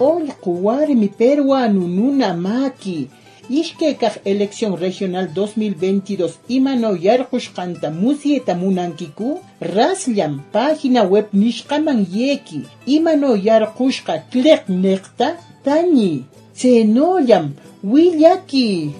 Ollqu warmi peruano nuna maki. Ishkekaq elección regional 2022 imano yarqushqanta musyeta munankiku? Rasllam página web nishqaman yeki. Imano yarqushqa tliq niqta tañi. Tsenollam willaki.